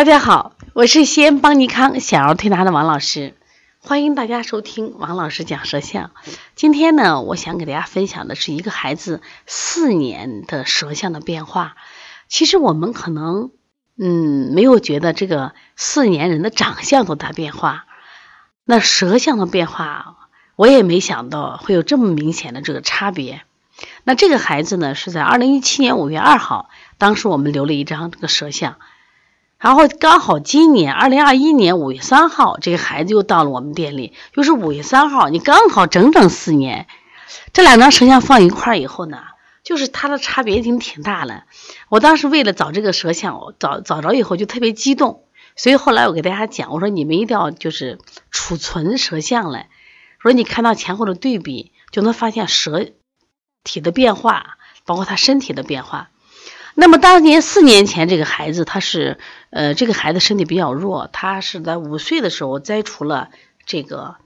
大家好，我是西安邦尼康小儿推拿的王老师，欢迎大家收听王老师讲舌象。今天呢，我想给大家分享的是一个孩子四年的舌象的变化。其实我们可能嗯没有觉得这个四年人的长相多大变化，那舌象的变化，我也没想到会有这么明显的这个差别。那这个孩子呢，是在二零一七年五月二号，当时我们留了一张这个舌象。然后刚好今年二零二一年五月三号，这个孩子又到了我们店里，又是五月三号，你刚好整整四年。这两张舌像放一块儿以后呢，就是它的差别已经挺大了。我当时为了找这个舌像，找找着以后就特别激动，所以后来我给大家讲，我说你们一定要就是储存舌像来，说你看到前后的对比，就能发现舌体的变化，包括他身体的变化。那么当年四年前这个孩子，他是呃这个孩子身体比较弱，他是在五岁的时候摘除了这个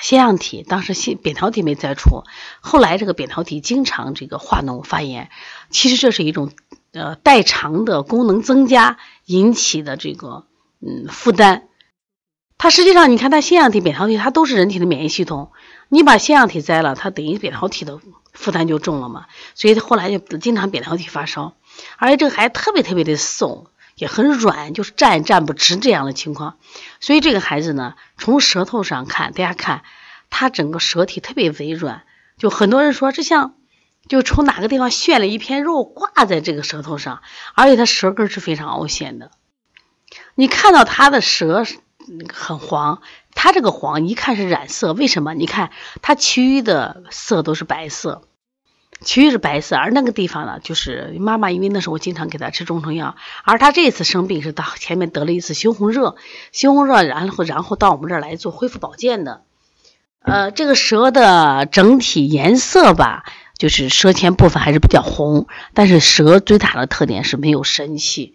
腺样体，当时腺扁桃体没摘除，后来这个扁桃体经常这个化脓发炎，其实这是一种呃代偿的功能增加引起的这个嗯负担。它实际上你看，它腺样体、扁桃体它都是人体的免疫系统，你把腺样体摘了，它等于扁桃体的负担就重了嘛，所以后来就经常扁桃体发烧。而且这个孩子特别特别的瘦，也很软，就是站也站不直这样的情况。所以这个孩子呢，从舌头上看，大家看他整个舌体特别微软，就很多人说这像就从哪个地方炫了一片肉挂在这个舌头上，而且他舌根是非常凹陷的。你看到他的舌很黄，他这个黄一看是染色，为什么？你看他其余的色都是白色。其余是白色，而那个地方呢，就是妈妈，因为那时候我经常给他吃中成药，而他这次生病是到前面得了一次猩红热，猩红热，然后然后到我们这儿来做恢复保健的。呃，这个舌的整体颜色吧，就是舌前部分还是比较红，但是舌最大的特点是没有神气，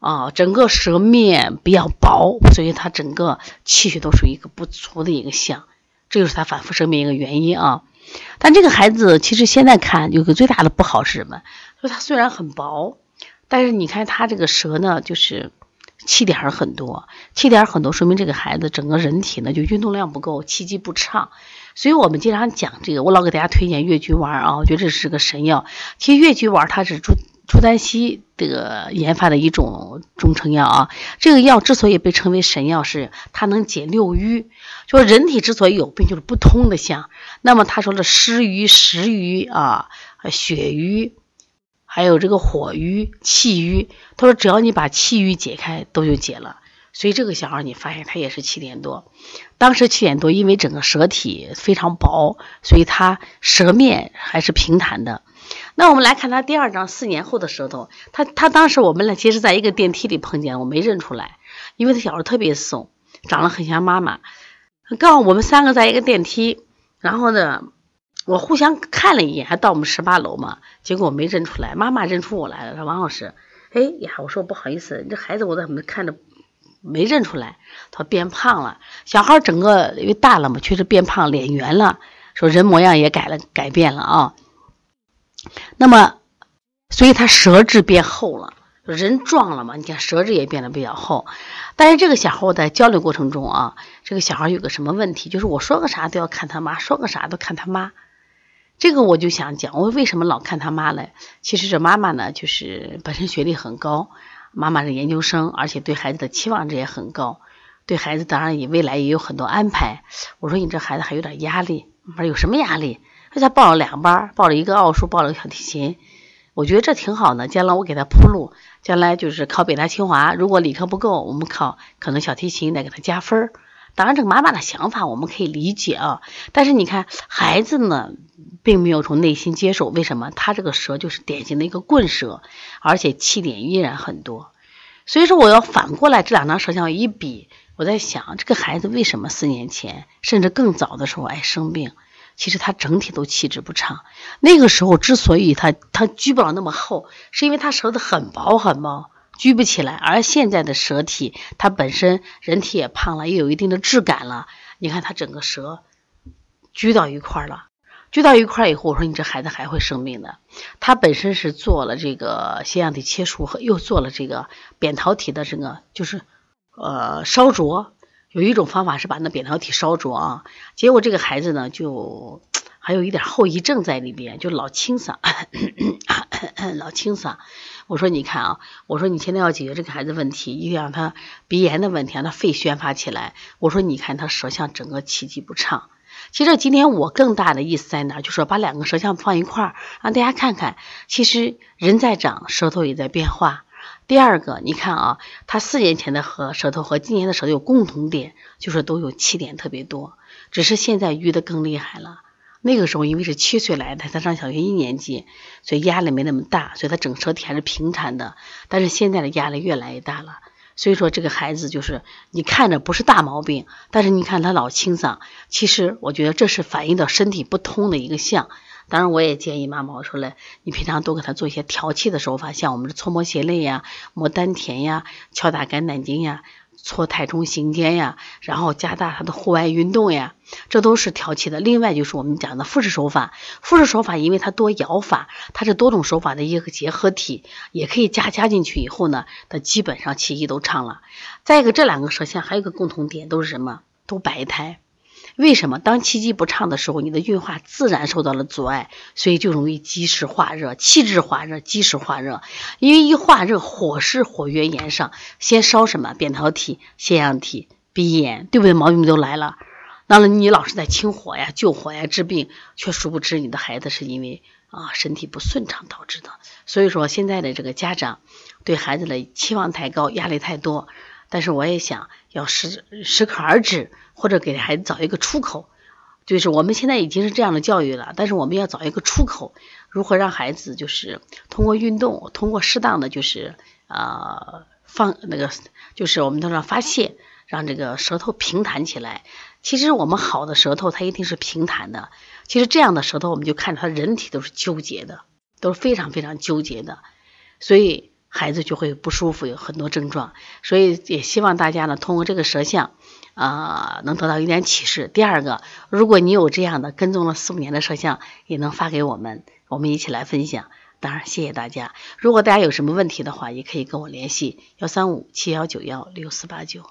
啊，整个舌面比较薄，所以它整个气血都属于一个不足的一个象，这就是他反复生病一个原因啊。但这个孩子其实现在看有个最大的不好是什么？说他虽然很薄，但是你看他这个舌呢，就是气点很多，气点很多，说明这个孩子整个人体呢就运动量不够，气机不畅。所以我们经常讲这个，我老给大家推荐越橘丸啊，我觉得这是个神药。其实越橘丸它是助朱丹溪这个研发的一种中成药啊。这个药之所以被称为神药，是它能解六瘀。就人体之所以有病，就是不通的象。那么他说的湿瘀、食瘀啊、血瘀，还有这个火瘀、气瘀，他说只要你把气瘀解开，都就解了。所以这个小孩你发现他也是七点多，当时七点多，因为整个舌体非常薄，所以他舌面还是平坦的。那我们来看他第二张四年后的舌头，他他当时我们俩，其实在一个电梯里碰见，我没认出来，因为他小时候特别瘦，长得很像妈妈。刚好我们三个在一个电梯，然后呢，我互相看了一眼，还到我们十八楼嘛。结果我没认出来，妈妈认出我来了，说王老师，哎呀，我说不好意思，这孩子我怎么看着没认出来？他变胖了，小孩整个因为大了嘛，确实变胖，脸圆了，说人模样也改了，改变了啊。那么，所以他舌质变厚了。人壮了嘛？你看舌质也变得比较厚，但是这个小孩我在交流过程中啊，这个小孩有个什么问题？就是我说个啥都要看他妈，说个啥都看他妈。这个我就想讲，我为什么老看他妈嘞？其实这妈妈呢，就是本身学历很高，妈妈是研究生，而且对孩子的期望值也很高，对孩子当然也未来也有很多安排。我说你这孩子还有点压力，我说有什么压力？说他报了两班，报了一个奥数，报了个小提琴。我觉得这挺好的，将来我给他铺路，将来就是考北大清华，如果理科不够，我们考可能小提琴再给他加分儿。当然，这个妈妈的想法我们可以理解啊，但是你看孩子呢，并没有从内心接受，为什么？他这个舌就是典型的一个棍舌，而且气点依然很多。所以说，我要反过来这两张舌像一比，我在想这个孩子为什么四年前甚至更早的时候爱生病？其实他整体都气质不畅，那个时候之所以他他居不了那么厚，是因为他舌头很薄很薄，居不起来。而现在的舌体，他本身人体也胖了，也有一定的质感了。你看他整个舌拘到一块了，聚到一块儿以后，我说你这孩子还会生病的。他本身是做了这个腺样体切除和又做了这个扁桃体的这个就是呃烧灼，有一种方法是把那扁桃体烧灼啊。结果这个孩子呢就还有一点后遗症在里边，就老清嗓，老清嗓。我说你看啊，我说你现在要解决这个孩子问题，一定让他鼻炎的问题，让他肺宣发起来。我说你看他舌象整个气机不畅。其实今天我更大的意思在哪？就是说把两个舌象放一块儿，让大家看看，其实人在长，舌头也在变化。第二个，你看啊，他四年前的和舌头和今年的舌头有共同点，就是都有气点特别多，只是现在淤的更厉害了。那个时候因为是七岁来的，他上小学一年级，所以压力没那么大，所以他整舌体还是平坦的。但是现在的压力越来越大了。所以说这个孩子就是你看着不是大毛病，但是你看他老清嗓，其实我觉得这是反映到身体不通的一个象。当然，我也建议妈妈我说了，你平常多给他做一些调气的手法，像我们的搓摩斜肋呀、摩丹田呀、敲打肝胆经呀。搓太冲行间呀，然后加大他的户外运动呀，这都是调气的。另外就是我们讲的复式手法，复式手法因为它多摇法，它是多种手法的一个结合体，也可以加加进去以后呢，它基本上气机都畅了。再一个，这两个舌象还有一个共同点，都是什么？都白胎。为什么当气机不畅的时候，你的运化自然受到了阻碍，所以就容易积食化热、气滞化热、积食化热。因为一化热，火势火源炎上，先烧什么？扁桃体、腺样体、鼻炎，对不对？毛病都来了。那么你老是在清火呀、救火呀、治病，却殊不知你的孩子是因为啊身体不顺畅导致的。所以说，现在的这个家长对孩子的期望太高，压力太多。但是我也想要适适可而止，或者给孩子找一个出口。就是我们现在已经是这样的教育了，但是我们要找一个出口，如何让孩子就是通过运动，通过适当的就是呃放那个，就是我们都让发泄，让这个舌头平坦起来。其实我们好的舌头它一定是平坦的。其实这样的舌头我们就看着他人体都是纠结的，都是非常非常纠结的，所以。孩子就会不舒服，有很多症状，所以也希望大家呢，通过这个舌象，啊，能得到一点启示。第二个，如果你有这样的跟踪了四五年的舌象，也能发给我们，我们一起来分享。当然，谢谢大家。如果大家有什么问题的话，也可以跟我联系：幺三五七幺九幺六四八九。